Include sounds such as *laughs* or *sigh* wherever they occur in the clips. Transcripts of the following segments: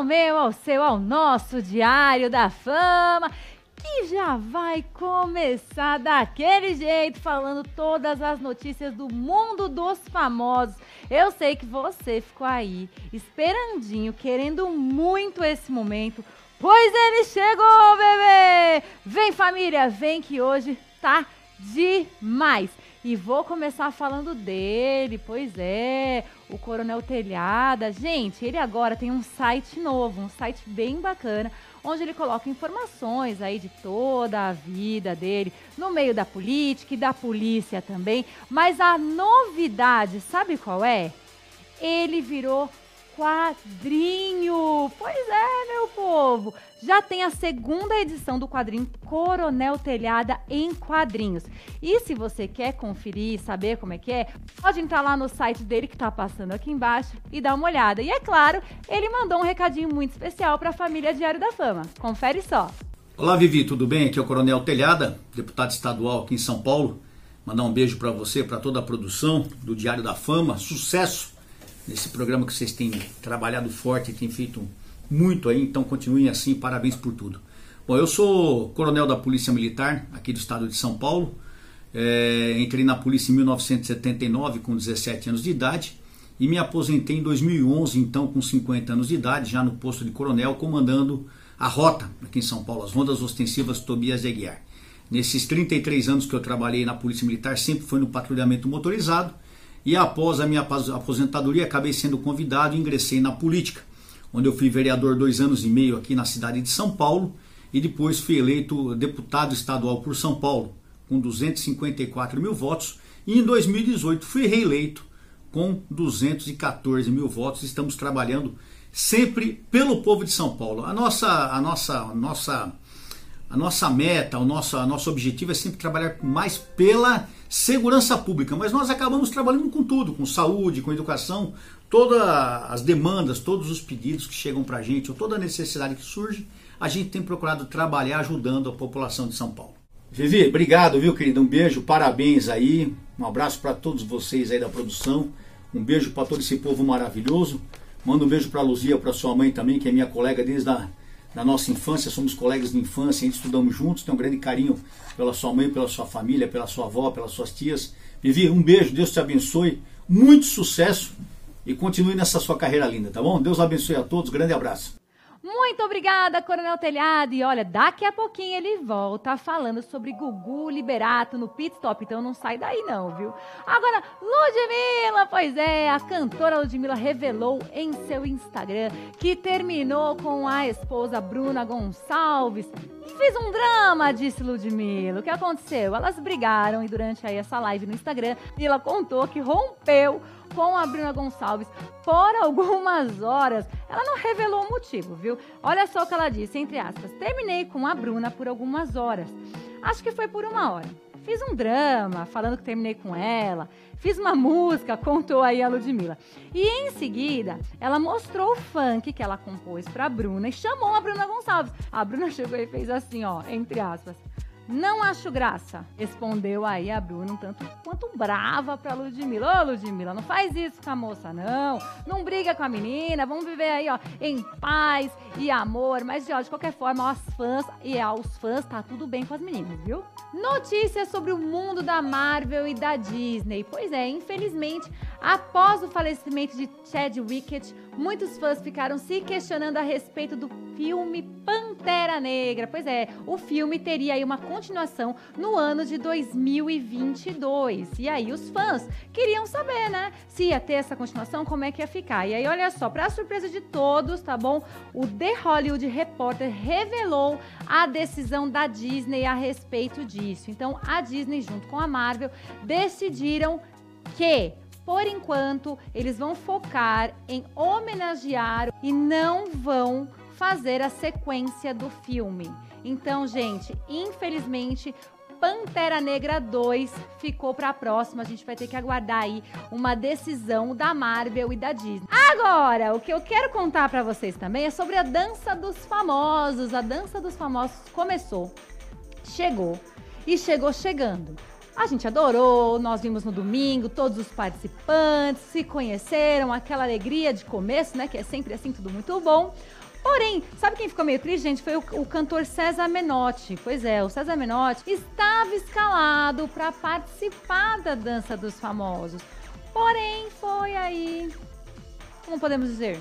ao meu, ao seu, ao nosso Diário da Fama, que já vai começar daquele jeito, falando todas as notícias do mundo dos famosos. Eu sei que você ficou aí, esperandinho, querendo muito esse momento, pois ele chegou, bebê! Vem, família, vem que hoje tá demais. E vou começar falando dele, pois é, o Coronel Telhada. Gente, ele agora tem um site novo, um site bem bacana, onde ele coloca informações aí de toda a vida dele, no meio da política e da polícia também. Mas a novidade, sabe qual é? Ele virou quadrinho. Pois é, meu povo. Já tem a segunda edição do quadrinho Coronel Telhada em quadrinhos. E se você quer conferir, saber como é que é, pode entrar lá no site dele que tá passando aqui embaixo e dar uma olhada. E é claro, ele mandou um recadinho muito especial para a família Diário da Fama. Confere só. Olá, Vivi, tudo bem? Aqui é o Coronel Telhada, deputado estadual aqui em São Paulo. Mandar um beijo para você, para toda a produção do Diário da Fama. Sucesso nesse programa que vocês têm trabalhado forte, têm feito muito aí, então continuem assim, parabéns por tudo. Bom, eu sou coronel da Polícia Militar aqui do estado de São Paulo. É, entrei na polícia em 1979 com 17 anos de idade e me aposentei em 2011, então com 50 anos de idade, já no posto de coronel, comandando a rota aqui em São Paulo, as rondas ostensivas Tobias de Aguiar. Nesses 33 anos que eu trabalhei na Polícia Militar, sempre foi no patrulhamento motorizado e após a minha aposentadoria acabei sendo convidado e ingressei na política, onde eu fui vereador dois anos e meio aqui na cidade de São Paulo e depois fui eleito deputado estadual por São Paulo com 254 mil votos e em 2018 fui reeleito com 214 mil votos. Estamos trabalhando sempre pelo povo de São Paulo. A nossa, a nossa, a nossa, a nossa meta, o nosso, o nosso objetivo é sempre trabalhar mais pela segurança pública, mas nós acabamos trabalhando com tudo, com saúde, com educação, todas as demandas, todos os pedidos que chegam para a gente, ou toda a necessidade que surge, a gente tem procurado trabalhar ajudando a população de São Paulo. Vivi, obrigado, viu, querido? Um beijo, parabéns aí, um abraço para todos vocês aí da produção, um beijo para todo esse povo maravilhoso. Manda um beijo para a Luzia, para sua mãe também, que é minha colega desde a da nossa infância, somos colegas de infância, a gente estudamos juntos, tem um grande carinho pela sua mãe, pela sua família, pela sua avó, pelas suas tias. Vivi, um beijo, Deus te abençoe, muito sucesso e continue nessa sua carreira linda, tá bom? Deus abençoe a todos, grande abraço. Muito obrigada, Coronel Telhado. E olha, daqui a pouquinho ele volta falando sobre Gugu Liberato no Pit Stop. Então não sai daí não, viu? Agora, Ludmilla, pois é, a cantora Ludmilla revelou em seu Instagram que terminou com a esposa Bruna Gonçalves. Fiz um drama, disse Ludmilla. O que aconteceu? Elas brigaram e durante aí essa live no Instagram, ela contou que rompeu com a Bruna Gonçalves por algumas horas. Ela não revelou o motivo, viu? Olha só o que ela disse, entre aspas. Terminei com a Bruna por algumas horas. Acho que foi por uma hora. Fiz um drama falando que terminei com ela. Fiz uma música, *laughs* contou aí a Ludmilla. E em seguida, ela mostrou o funk que ela compôs pra Bruna e chamou a Bruna Gonçalves. A Bruna *laughs* chegou e fez assim, ó, entre aspas. Não acho graça, respondeu aí a Bruna, um tanto quanto brava pra Ludmilla. Ô, Ludmilla, não faz isso com a moça, não. Não briga com a menina, vamos viver aí, ó, em paz e amor. Mas, ó, de qualquer forma, aos fãs e aos fãs, tá tudo bem com as meninas, viu? Notícias sobre o mundo da Marvel e da Disney. Pois é, infelizmente, após o falecimento de Chad Wickett, muitos fãs ficaram se questionando a respeito do filme Pantera Negra. Pois é, o filme teria aí uma continuação no ano de 2022. E aí os fãs queriam saber, né, se ia ter essa continuação, como é que ia ficar. E aí olha só, para surpresa de todos, tá bom? O The Hollywood Reporter revelou a decisão da Disney a respeito disso. Então, a Disney junto com a Marvel decidiram que por enquanto, eles vão focar em homenagear e não vão fazer a sequência do filme. Então, gente, infelizmente, Pantera Negra 2 ficou para a próxima. A gente vai ter que aguardar aí uma decisão da Marvel e da Disney. Agora, o que eu quero contar para vocês também é sobre a dança dos famosos. A dança dos famosos começou, chegou e chegou chegando. A gente adorou, nós vimos no domingo, todos os participantes se conheceram, aquela alegria de começo, né? Que é sempre assim, tudo muito bom. Porém, sabe quem ficou meio triste, gente? Foi o, o cantor César Menotti. Pois é, o César Menotti estava escalado para participar da Dança dos Famosos. Porém, foi aí, como podemos dizer,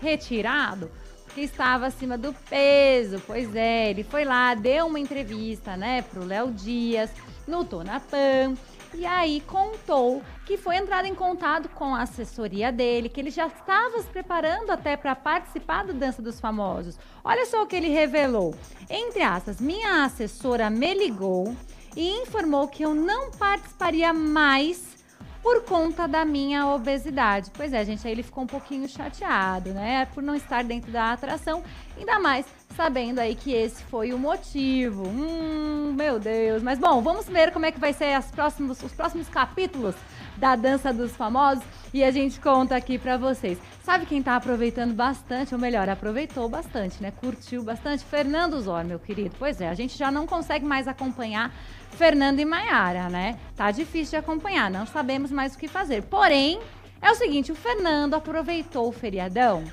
retirado porque estava acima do peso. Pois é, ele foi lá, deu uma entrevista, né, pro Léo Dias no Tonapan. E aí contou que foi entrar em contato com a assessoria dele, que ele já estava se preparando até para participar do Dança dos Famosos. Olha só o que ele revelou. Entre aspas, minha assessora me ligou e informou que eu não participaria mais por conta da minha obesidade. Pois é, gente, aí ele ficou um pouquinho chateado, né? Por não estar dentro da atração, ainda mais sabendo aí que esse foi o motivo. Hum, meu Deus. Mas bom, vamos ver como é que vai ser próximos, os próximos capítulos da Dança dos Famosos e a gente conta aqui para vocês. Sabe quem tá aproveitando bastante, ou melhor, aproveitou bastante, né? Curtiu bastante? Fernando Zor, meu querido. Pois é, a gente já não consegue mais acompanhar Fernando e Maiara, né? Tá difícil de acompanhar, não sabemos mais o que fazer. Porém, é o seguinte, o Fernando aproveitou o feriadão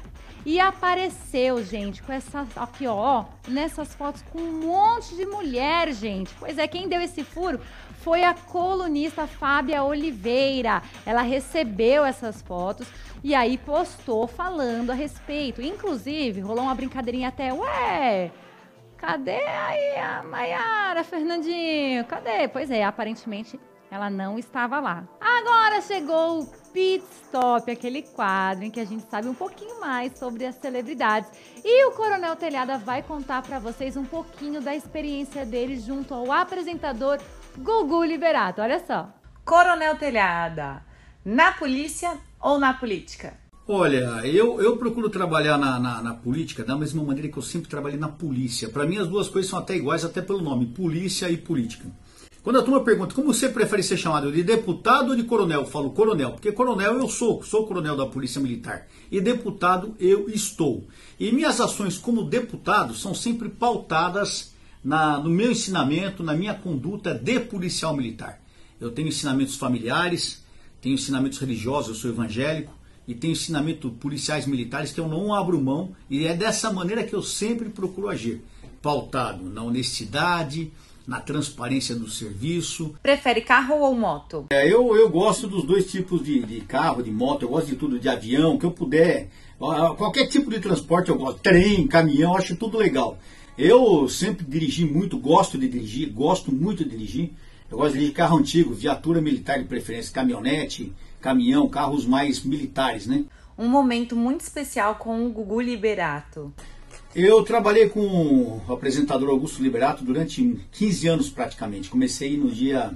e apareceu, gente, com essas aqui, ó, nessas fotos com um monte de mulher, gente. Pois é, quem deu esse furo foi a colunista Fábia Oliveira. Ela recebeu essas fotos e aí postou falando a respeito. Inclusive, rolou uma brincadeirinha até, ué, cadê aí a Maiara, Fernandinho? Cadê? Pois é, aparentemente ela não estava lá. Agora chegou o Pit Stop, aquele quadro em que a gente sabe um pouquinho mais sobre as celebridades. E o Coronel Telhada vai contar para vocês um pouquinho da experiência dele junto ao apresentador Gugu Liberato. Olha só. Coronel Telhada, na polícia ou na política? Olha, eu, eu procuro trabalhar na, na, na, política da mesma maneira que eu sempre trabalhei na polícia. Para mim, as duas coisas são até iguais, até pelo nome: polícia e política. Quando a turma pergunta como você prefere ser chamado de deputado ou de coronel, eu falo coronel, porque coronel eu sou, sou coronel da Polícia Militar. E deputado eu estou. E minhas ações como deputado são sempre pautadas na, no meu ensinamento, na minha conduta de policial militar. Eu tenho ensinamentos familiares, tenho ensinamentos religiosos, eu sou evangélico, e tenho ensinamento policiais militares que eu não abro mão, e é dessa maneira que eu sempre procuro agir, pautado na honestidade, na transparência do serviço. Prefere carro ou moto? É, eu, eu gosto dos dois tipos de, de carro, de moto, eu gosto de tudo, de avião, que eu puder. Qualquer tipo de transporte eu gosto. Trem, caminhão, acho tudo legal. Eu sempre dirigi muito, gosto de dirigir, gosto muito de dirigir. Eu gosto de dirigir carro antigo, viatura militar de preferência, caminhonete, caminhão, carros mais militares, né? Um momento muito especial com o Gugu Liberato. Eu trabalhei com o apresentador Augusto Liberato durante 15 anos praticamente. Comecei no dia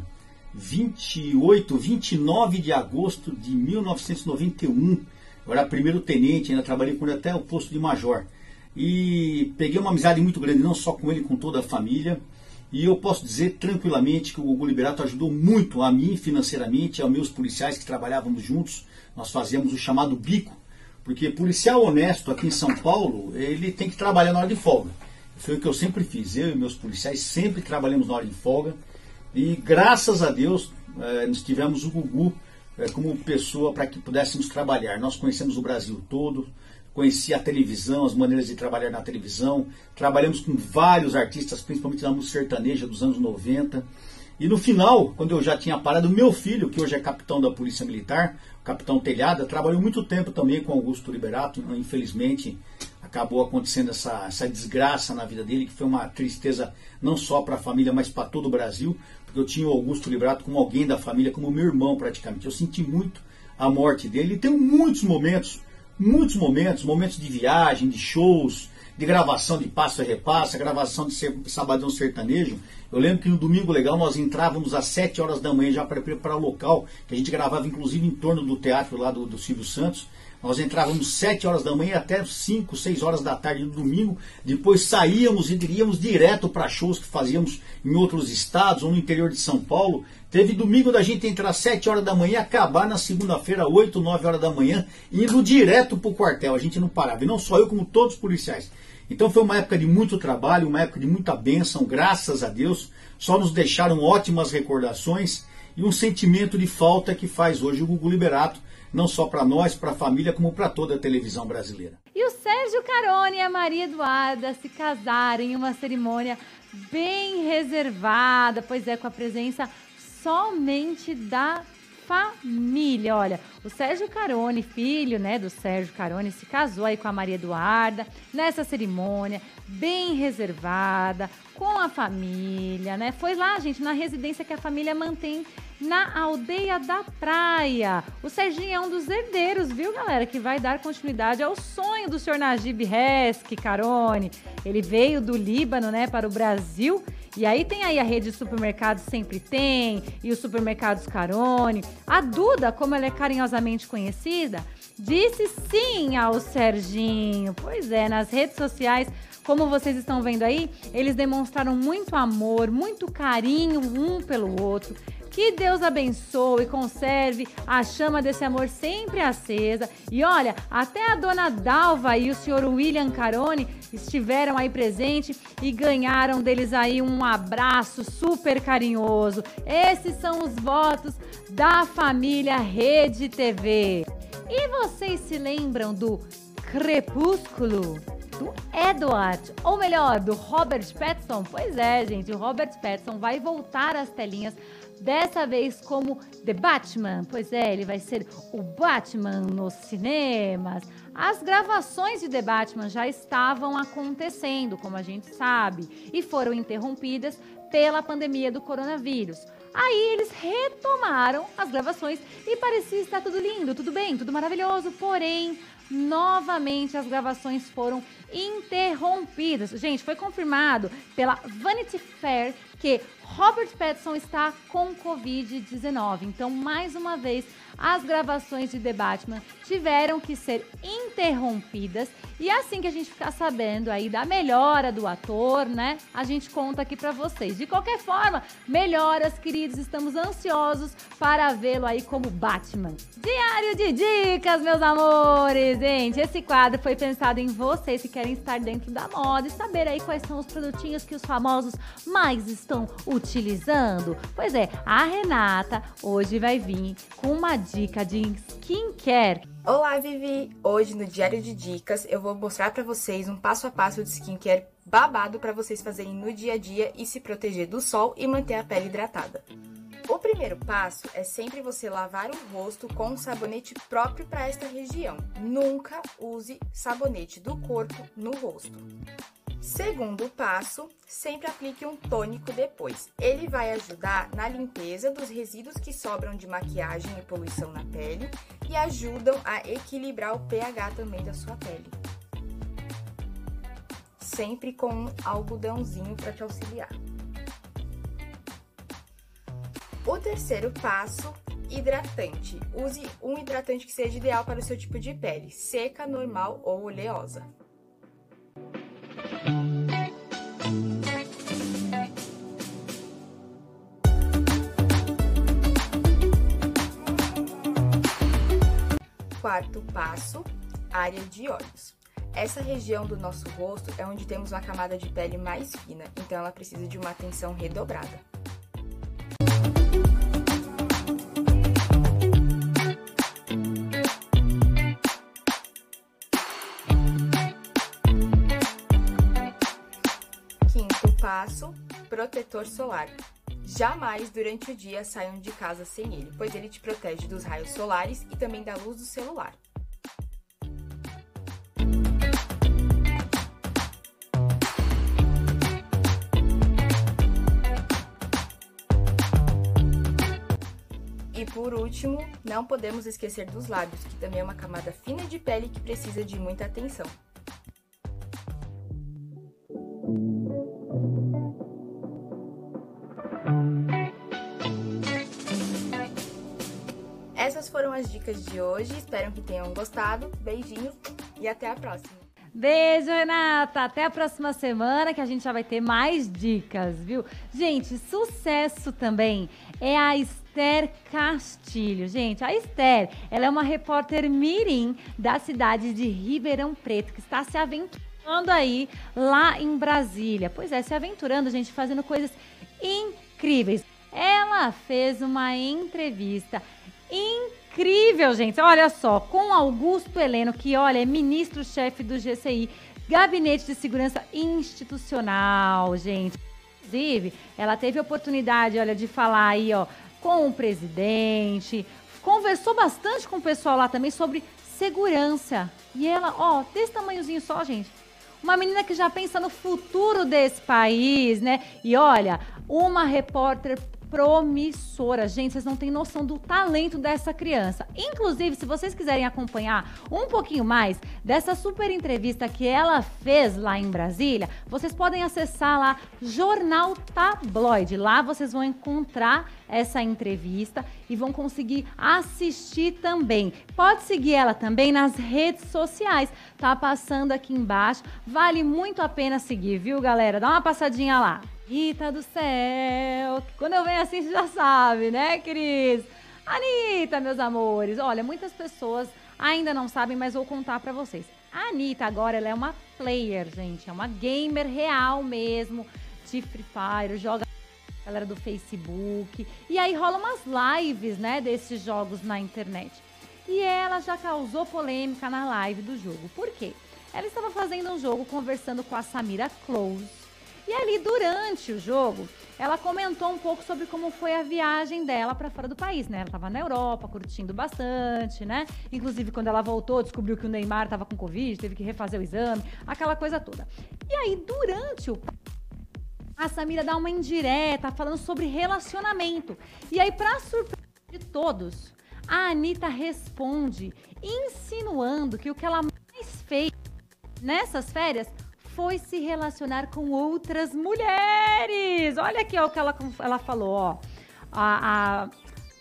28, 29 de agosto de 1991. Eu era primeiro tenente, ainda trabalhei com ele até o posto de major. E peguei uma amizade muito grande, não só com ele, com toda a família. E eu posso dizer tranquilamente que o Gugu Liberato ajudou muito a mim financeiramente, aos meus policiais que trabalhávamos juntos. Nós fazíamos o chamado bico, porque policial honesto aqui em São Paulo, ele tem que trabalhar na hora de folga. Foi o que eu sempre fiz. Eu e meus policiais sempre trabalhamos na hora de folga. E graças a Deus, eh, nós tivemos o Gugu eh, como pessoa para que pudéssemos trabalhar. Nós conhecemos o Brasil todo, conheci a televisão, as maneiras de trabalhar na televisão. Trabalhamos com vários artistas, principalmente na música sertaneja dos anos 90. E no final, quando eu já tinha parado, meu filho, que hoje é capitão da Polícia Militar, capitão Telhada, trabalhou muito tempo também com Augusto Liberato. Infelizmente, acabou acontecendo essa, essa desgraça na vida dele, que foi uma tristeza não só para a família, mas para todo o Brasil, porque eu tinha o Augusto Liberato como alguém da família, como meu irmão praticamente. Eu senti muito a morte dele. E tem muitos momentos, muitos momentos, momentos de viagem, de shows, de gravação de Passo a Repassa, gravação de Sabadão Sertanejo. Eu lembro que no Domingo Legal nós entrávamos às 7 horas da manhã já para preparar o local, que a gente gravava inclusive em torno do teatro lá do, do Silvio Santos. Nós entrávamos 7 horas da manhã até 5, 6 horas da tarde no domingo. Depois saíamos e iríamos direto para shows que fazíamos em outros estados ou no interior de São Paulo. Teve domingo da gente entrar às 7 horas da manhã e acabar na segunda-feira, 8, 9 horas da manhã, indo direto para o quartel. A gente não parava. E não só eu, como todos os policiais. Então foi uma época de muito trabalho, uma época de muita bênção, graças a Deus. Só nos deixaram ótimas recordações e um sentimento de falta que faz hoje o Gugu Liberato não só para nós, para a família, como para toda a televisão brasileira. E o Sérgio Carone e a Maria Eduarda se casaram em uma cerimônia bem reservada, pois é, com a presença somente da família. Olha, o Sérgio Carone, filho, né, do Sérgio Carone, se casou aí com a Maria Eduarda nessa cerimônia bem reservada, com a família, né? Foi lá, gente, na residência que a família mantém na aldeia da praia. O Serginho é um dos herdeiros, viu, galera, que vai dar continuidade ao sonho do senhor Najib Reski Carone. Ele veio do Líbano, né, para o Brasil e aí tem aí a rede de supermercados Sempre Tem e os supermercados Carone. A Duda, como ela é carinhosamente conhecida, disse sim ao Serginho. Pois é, nas redes sociais, como vocês estão vendo aí, eles demonstraram muito amor, muito carinho um pelo outro. Que Deus abençoe e conserve a chama desse amor sempre acesa. E olha, até a dona Dalva e o senhor William Carone estiveram aí presentes e ganharam deles aí um abraço super carinhoso. Esses são os votos da família Rede TV. E vocês se lembram do Crepúsculo? do Edward, ou melhor, do Robert Pattinson. Pois é, gente, o Robert Pattinson vai voltar às telinhas dessa vez como The Batman. Pois é, ele vai ser o Batman nos cinemas. As gravações de The Batman já estavam acontecendo, como a gente sabe, e foram interrompidas pela pandemia do coronavírus. Aí eles retomaram as gravações e parecia estar tudo lindo, tudo bem, tudo maravilhoso, porém novamente as gravações foram interrompidas. Gente, foi confirmado pela Vanity Fair que Robert Pattinson está com Covid-19. Então, mais uma vez, as gravações de The Batman tiveram que ser interrompidas. E assim que a gente ficar sabendo aí da melhora do ator, né? A gente conta aqui para vocês. De qualquer forma, melhoras, queridos, estamos ansiosos para vê-lo aí como Batman. Diário de dicas, meus amores! Gente, esse quadro foi pensado em vocês que querem estar dentro da moda e saber aí quais são os produtinhos que os famosos mais estão utilizando. Pois é, a Renata hoje vai vir com uma dica de skincare. Olá, Vivi! Hoje no Diário de Dicas eu vou mostrar para vocês um passo a passo de skincare babado para vocês fazerem no dia a dia e se proteger do sol e manter a pele hidratada. O primeiro passo é sempre você lavar o rosto com um sabonete próprio para esta região. Nunca use sabonete do corpo no rosto. Segundo passo, sempre aplique um tônico depois. Ele vai ajudar na limpeza dos resíduos que sobram de maquiagem e poluição na pele e ajudam a equilibrar o pH também da sua pele. Sempre com um algodãozinho para te auxiliar. O terceiro passo, hidratante. Use um hidratante que seja ideal para o seu tipo de pele, seca, normal ou oleosa. Quarto passo, área de olhos. Essa região do nosso rosto é onde temos uma camada de pele mais fina, então ela precisa de uma atenção redobrada. Protetor solar. Jamais durante o dia saiam de casa sem ele, pois ele te protege dos raios solares e também da luz do celular. E por último, não podemos esquecer dos lábios, que também é uma camada fina de pele que precisa de muita atenção. Essas foram as dicas de hoje. Espero que tenham gostado. Beijinhos e até a próxima. Beijo, Renata. Até a próxima semana que a gente já vai ter mais dicas, viu? Gente, sucesso também é a Esther Castilho. Gente, a Esther, ela é uma repórter mirim da cidade de Ribeirão Preto, que está se aventurando aí lá em Brasília. Pois é, se aventurando, gente, fazendo coisas incríveis. Ela fez uma entrevista incrível, gente. Olha só, com Augusto Heleno, que olha, é ministro-chefe do GCI, Gabinete de Segurança Institucional, gente. Inclusive, ela teve oportunidade, olha, de falar aí, ó, com o presidente, conversou bastante com o pessoal lá também sobre segurança. E ela, ó, desse tamanhozinho só, gente. Uma menina que já pensa no futuro desse país, né? E olha, uma repórter promissora. Gente, vocês não têm noção do talento dessa criança. Inclusive, se vocês quiserem acompanhar um pouquinho mais dessa super entrevista que ela fez lá em Brasília, vocês podem acessar lá Jornal Tabloide. Lá vocês vão encontrar essa entrevista e vão conseguir assistir também. Pode seguir ela também nas redes sociais. Tá passando aqui embaixo. Vale muito a pena seguir, viu, galera? Dá uma passadinha lá. Rita do céu. Quando eu venho assim, você já sabe, né, Cris? Anitta, meus amores. Olha, muitas pessoas ainda não sabem, mas vou contar para vocês. A Anitta agora ela é uma player, gente. É uma gamer real mesmo de Free Fire. Joga galera do Facebook. E aí rola umas lives, né, desses jogos na internet. E ela já causou polêmica na live do jogo. Por quê? Ela estava fazendo um jogo conversando com a Samira Close e ali, durante o jogo, ela comentou um pouco sobre como foi a viagem dela para fora do país, né? Ela estava na Europa, curtindo bastante, né? Inclusive, quando ela voltou, descobriu que o Neymar estava com Covid, teve que refazer o exame, aquela coisa toda. E aí, durante o a Samira dá uma indireta falando sobre relacionamento. E aí, para surpresa de todos, a Anitta responde insinuando que o que ela mais fez nessas férias foi se relacionar com outras mulheres. Olha aqui ó, o que ela, ela falou, ó. A,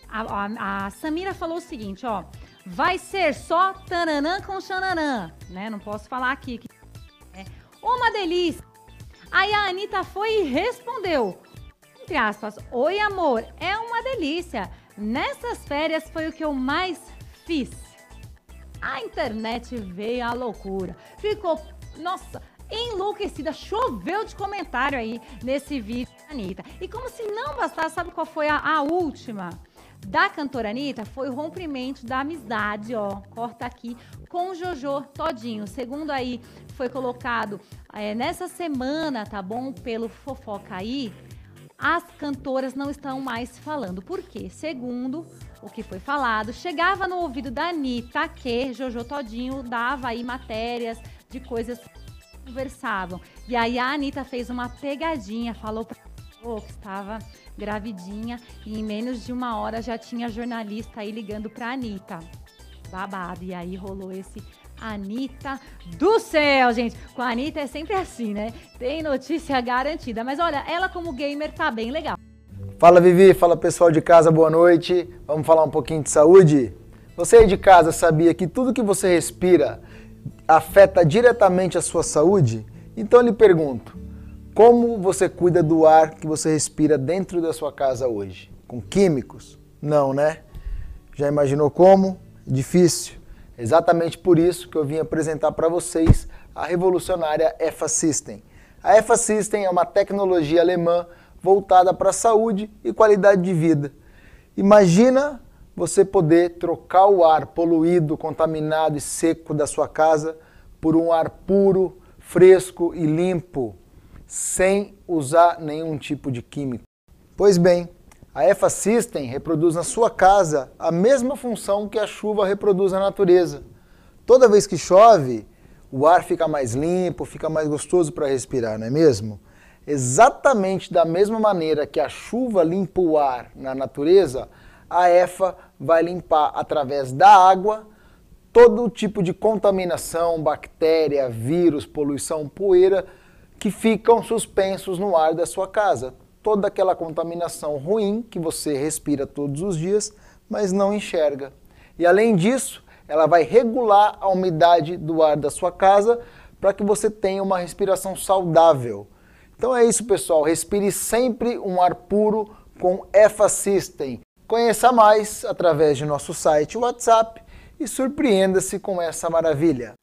a, a, a Samira falou o seguinte, ó. Vai ser só tananã com xananã, né? Não posso falar aqui. É uma delícia. Aí a Anitta foi e respondeu, entre aspas, Oi amor, é uma delícia. Nessas férias foi o que eu mais fiz. A internet veio à loucura. Ficou, nossa, enlouquecida. Choveu de comentário aí nesse vídeo da Anitta. E como se não bastasse, sabe qual foi a, a última? Da cantora Anitta foi o rompimento da amizade, ó, corta aqui, com Jojo Todinho. Segundo aí, foi colocado é, nessa semana, tá bom? Pelo Fofoca aí, as cantoras não estão mais falando. Por quê? Segundo o que foi falado, chegava no ouvido da Anitta que Jojo Todinho dava aí matérias de coisas conversavam. E aí a Anitta fez uma pegadinha, falou pra que estava gravidinha e em menos de uma hora já tinha jornalista aí ligando pra Anitta. Babado. E aí rolou esse Anitta do céu, gente. Com a Anitta é sempre assim, né? Tem notícia garantida. Mas olha, ela como gamer tá bem legal. Fala Vivi, fala pessoal de casa, boa noite. Vamos falar um pouquinho de saúde? Você aí de casa sabia que tudo que você respira afeta diretamente a sua saúde? Então eu lhe pergunto, como você cuida do ar que você respira dentro da sua casa hoje? Com químicos? Não, né? Já imaginou como? Difícil. Exatamente por isso que eu vim apresentar para vocês a revolucionária EFA System. A EFA System é uma tecnologia alemã voltada para saúde e qualidade de vida. Imagina você poder trocar o ar poluído, contaminado e seco da sua casa por um ar puro, fresco e limpo, sem usar nenhum tipo de químico. Pois bem, a EFA System reproduz na sua casa a mesma função que a chuva reproduz na natureza. Toda vez que chove, o ar fica mais limpo, fica mais gostoso para respirar, não é mesmo? Exatamente da mesma maneira que a chuva limpa o ar na natureza, a EFA vai limpar através da água todo tipo de contaminação, bactéria, vírus, poluição, poeira que ficam suspensos no ar da sua casa. Toda aquela contaminação ruim que você respira todos os dias, mas não enxerga. E além disso, ela vai regular a umidade do ar da sua casa para que você tenha uma respiração saudável. Então é isso, pessoal. Respire sempre um ar puro com EFA System. Conheça mais através de nosso site WhatsApp e surpreenda-se com essa maravilha.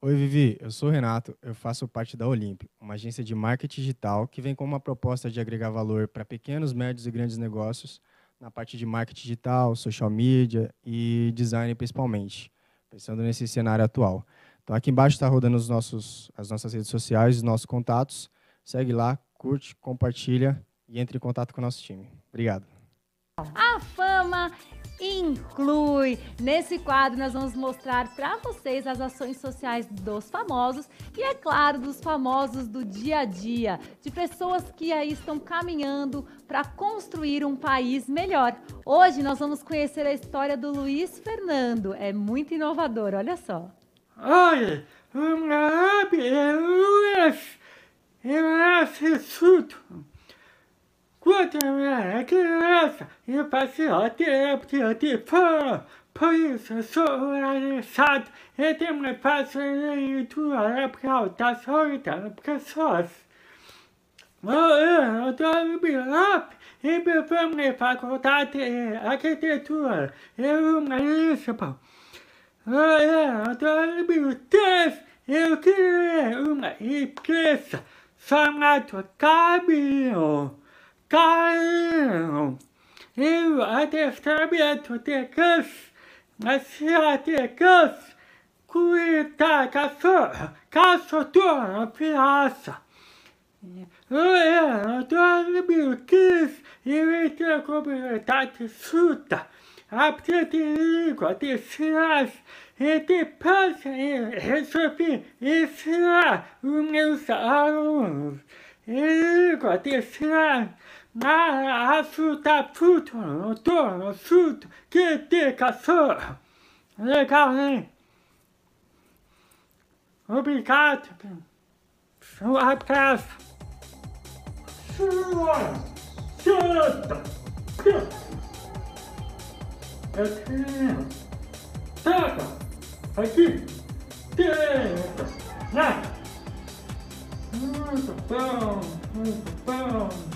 Oi, Vivi. Eu sou o Renato. Eu faço parte da Olimp, uma agência de marketing digital que vem com uma proposta de agregar valor para pequenos, médios e grandes negócios na parte de marketing digital, social media e design principalmente, pensando nesse cenário atual. Então aqui embaixo está rodando os nossos, as nossas redes sociais, os nossos contatos. Segue lá, curte, compartilha e entre em contato com o nosso time. Obrigado. A fama inclui. Nesse quadro, nós vamos mostrar para vocês as ações sociais dos famosos e, é claro, dos famosos do dia a dia, de pessoas que aí estão caminhando para construir um país melhor. Hoje nós vamos conhecer a história do Luiz Fernando. É muito inovador, olha só. Olha, nome é Luiz, eu assisto quando eu era criança, eu passei o tempo de fora. Por isso eu sou organizado e tenho uma leitura para da solidão pessoas. Eu adoro Bilop e me formei na faculdade de arquitetura e urbanismo. Eu adoro Bilop eu criei uma empresa chamada Caminho. Caio, eu adestramento de cães, nascia de cães, cuida cachorro, cachorro piaça. Eu dormi quis e entrei comunidade surda, aprendi língua de sinais e depois resolvi ensinar os meus alunos língua de sinais fruto, no torno, fruto, que te cachorro. Legal, hein? Obrigado. Um abraço. Sua Santa. Eu tenho. Pega. Aqui. Tenta. Né? Muito bom. Muito bom.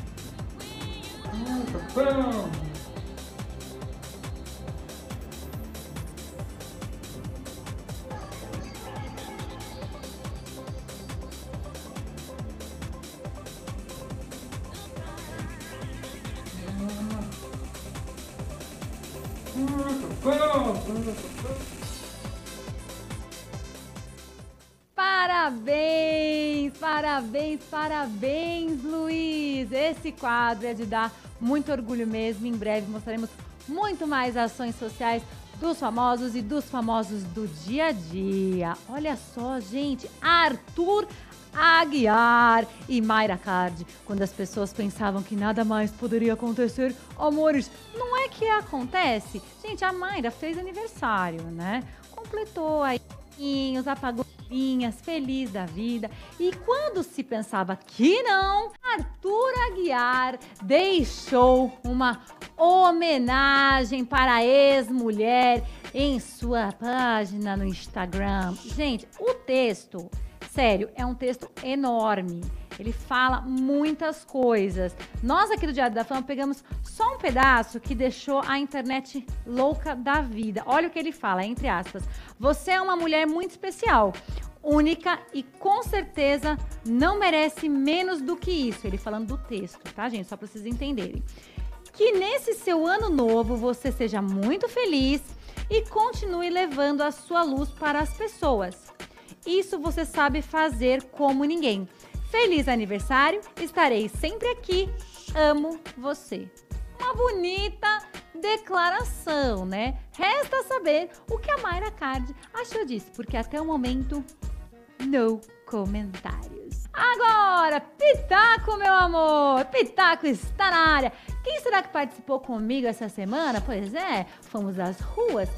Parabéns, parabéns, parabéns, Luiz! Esse quadro é de dar muito orgulho mesmo. Em breve mostraremos muito mais ações sociais dos famosos e dos famosos do dia a dia. Olha só, gente, Arthur Aguiar e Mayra Card. Quando as pessoas pensavam que nada mais poderia acontecer, amores, não é que acontece? Gente, a Mayra fez aniversário, né? Completou aí, apagou novinhas, feliz da vida. E quando se pensava que não, Arthur Aguiar deixou uma homenagem para a ex-mulher em sua página no Instagram. Gente, o texto, sério, é um texto enorme. Ele fala muitas coisas. Nós aqui do Diário da Fama pegamos só um pedaço que deixou a internet louca da vida. Olha o que ele fala, entre aspas. Você é uma mulher muito especial única e com certeza não merece menos do que isso. Ele falando do texto, tá, gente? Só para vocês entenderem. Que nesse seu ano novo você seja muito feliz e continue levando a sua luz para as pessoas. Isso você sabe fazer como ninguém. Feliz aniversário, estarei sempre aqui. Amo você. Uma bonita declaração, né? Resta saber o que a Mayra Card achou disso, porque até o momento, no comentários. Agora, Pitaco, meu amor! Pitaco está na área. Quem será que participou comigo essa semana? Pois é, fomos às ruas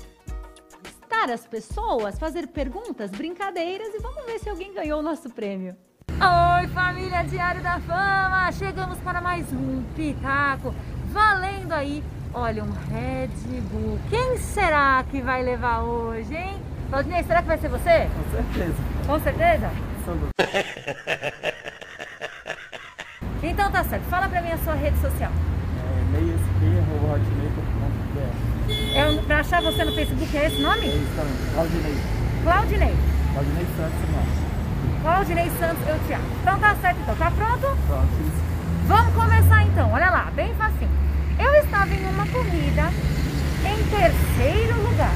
estar as pessoas, fazer perguntas, brincadeiras e vamos ver se alguém ganhou o nosso prêmio. Oi, família Diário da Fama! Chegamos para mais um Pitaco, valendo aí Olha, um Red Bull. Quem será que vai levar hoje, hein? Claudinei, será que vai ser você? Com certeza. Com certeza? *laughs* Então tá certo. Fala pra mim a sua rede social. É, meiasp.hotmail.com.br É, pra achar você no Facebook é esse É nome? isso também. Claudinei. Claudinei. Claudinei Santos, irmão. Claudinei Santos, eu te amo. Então tá certo, então. Tá pronto? Pronto. Vamos começar então. Olha lá, bem facinho. Eu estava em uma corrida em terceiro lugar.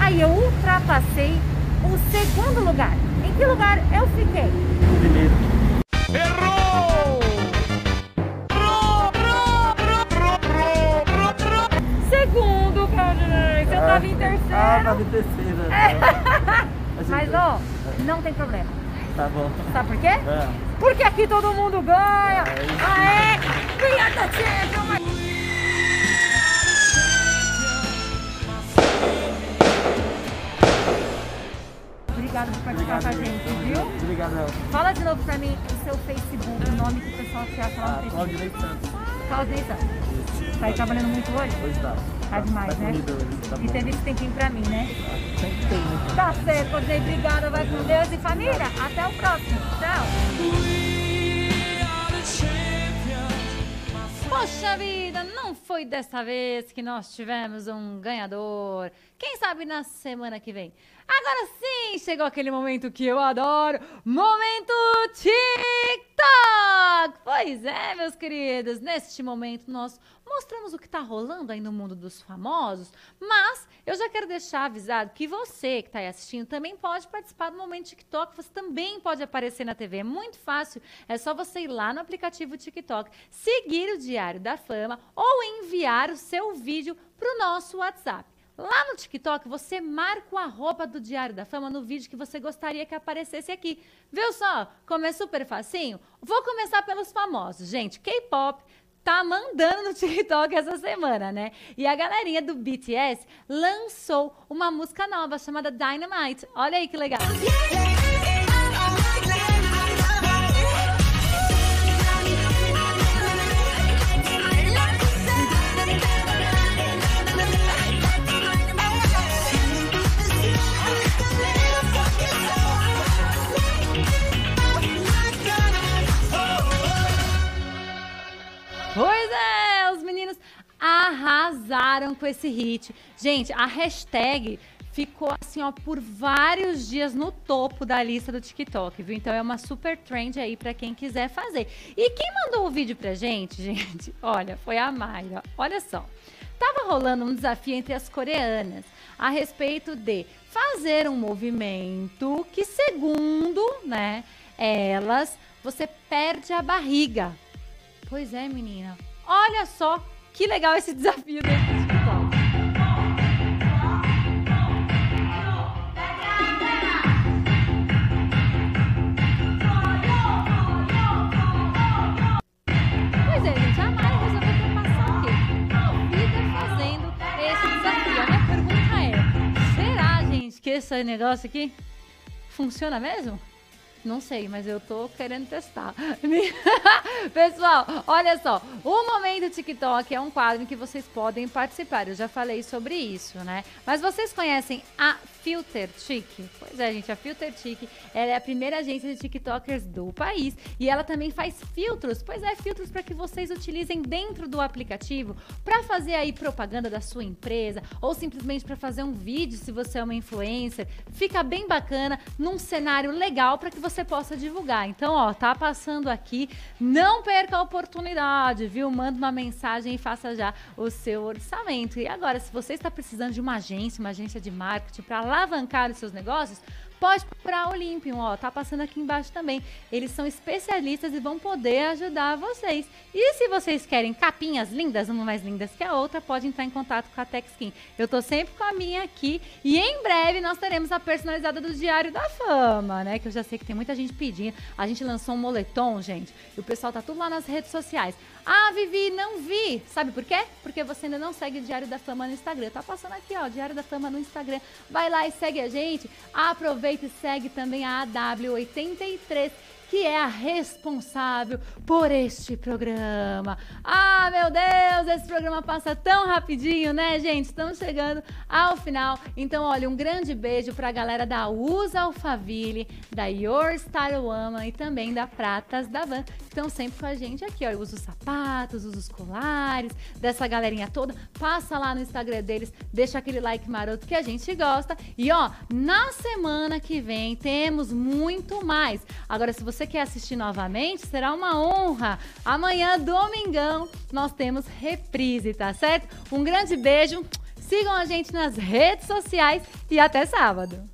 Aí eu ultrapassei o segundo lugar. Em que lugar eu fiquei? Primeiro. Segundo, Claudinei. Você estava em terceiro. Ah, tava em terceira. Mas, *laughs* Mas ó, não tem problema. Tá bom. Sabe por quê? É. Porque aqui todo mundo ganha. É isso. Aê! Ganha da Champions! Obrigada por participar com a gente, viu? Obrigado, El. Fala de novo pra mim o seu Facebook, o nome que o pessoal te acha lá no Facebook. Claudinei Santos. Claudinei Santos. Tá aí trabalhando muito hoje? Hoje tá. Tá demais, né? corrido hoje, tá E teve esse tempinho pra mim, né? Sempre tem, né? Tá certo, Claudinei. Obrigada. Vai com Deus e família. Até o próximo. Tchau. Poxa vida, não foi dessa vez que nós tivemos um ganhador. Quem sabe na semana que vem. Agora sim, chegou aquele momento que eu adoro, momento TikTok. Pois é, meus queridos, neste momento nós mostramos o que está rolando aí no mundo dos famosos, mas eu já quero deixar avisado que você que está aí assistindo também pode participar do momento TikTok, você também pode aparecer na TV, é muito fácil, é só você ir lá no aplicativo TikTok, seguir o Diário da Fama ou enviar o seu vídeo para o nosso WhatsApp. Lá no TikTok, você marca o arroba do Diário da Fama no vídeo que você gostaria que aparecesse aqui. Viu só? Como é super facinho? Vou começar pelos famosos. Gente, K-pop tá mandando no TikTok essa semana, né? E a galerinha do BTS lançou uma música nova chamada Dynamite. Olha aí que legal. Pois arrasaram com esse hit. Gente, a hashtag ficou assim, ó, por vários dias no topo da lista do TikTok, viu? Então é uma super trend aí pra quem quiser fazer. E quem mandou o vídeo pra gente, *laughs* gente, olha, foi a Mayra. Olha só. Tava rolando um desafio entre as coreanas a respeito de fazer um movimento que, segundo, né, elas, você perde a barriga. Pois é, menina. Olha só que legal esse desafio dentro do TikTok. Pois é, gente, a Mari resolveu ter passar o quê? A vida fazendo esse desafio. A minha pergunta é: será, gente, que esse negócio aqui funciona mesmo? Não sei, mas eu tô querendo testar. *laughs* Pessoal, olha só. O Momento TikTok é um quadro em que vocês podem participar. Eu já falei sobre isso, né? Mas vocês conhecem a Filter Chic? Pois é, gente, a Filter ela é a primeira agência de TikTokers do país e ela também faz filtros. Pois é, filtros para que vocês utilizem dentro do aplicativo para fazer aí propaganda da sua empresa ou simplesmente para fazer um vídeo se você é uma influencer. Fica bem bacana num cenário legal para que você possa divulgar. Então, ó, tá passando aqui, não perca a oportunidade, viu? Manda uma mensagem e faça já o seu orçamento. E agora, se você está precisando de uma agência, uma agência de marketing para alavancar os seus negócios, pode procurar a Olympium, ó, tá passando aqui embaixo também. Eles são especialistas e vão poder ajudar vocês. E se vocês querem capinhas lindas, uma mais lindas que a outra, pode entrar em contato com a Texkin. Eu tô sempre com a minha aqui e em breve nós teremos a personalizada do Diário da Fama, né? Que eu já sei que tem muita gente pedindo. A gente lançou um moletom, gente, e o pessoal tá tudo lá nas redes sociais. Ah, Vivi, não vi. Sabe por quê? Porque você ainda não segue o Diário da Fama no Instagram. Tá passando aqui, ó, Diário da Fama no Instagram. Vai lá e segue a gente. Aproveita e segue também a AW83 que é a responsável por este programa. Ah, meu Deus, esse programa passa tão rapidinho, né, gente? Estamos chegando ao final. Então, olha, um grande beijo pra galera da Usa Alphaville, da Your Style Woman e também da Pratas da Van, que estão sempre com a gente aqui, ó. Eu uso os sapatos, uso os colares, dessa galerinha toda. Passa lá no Instagram deles, deixa aquele like maroto que a gente gosta. E ó, na semana que vem temos muito mais. Agora, se você quer assistir novamente, será uma honra. Amanhã, domingão, nós temos reprise, tá certo? Um grande beijo. Sigam a gente nas redes sociais e até sábado.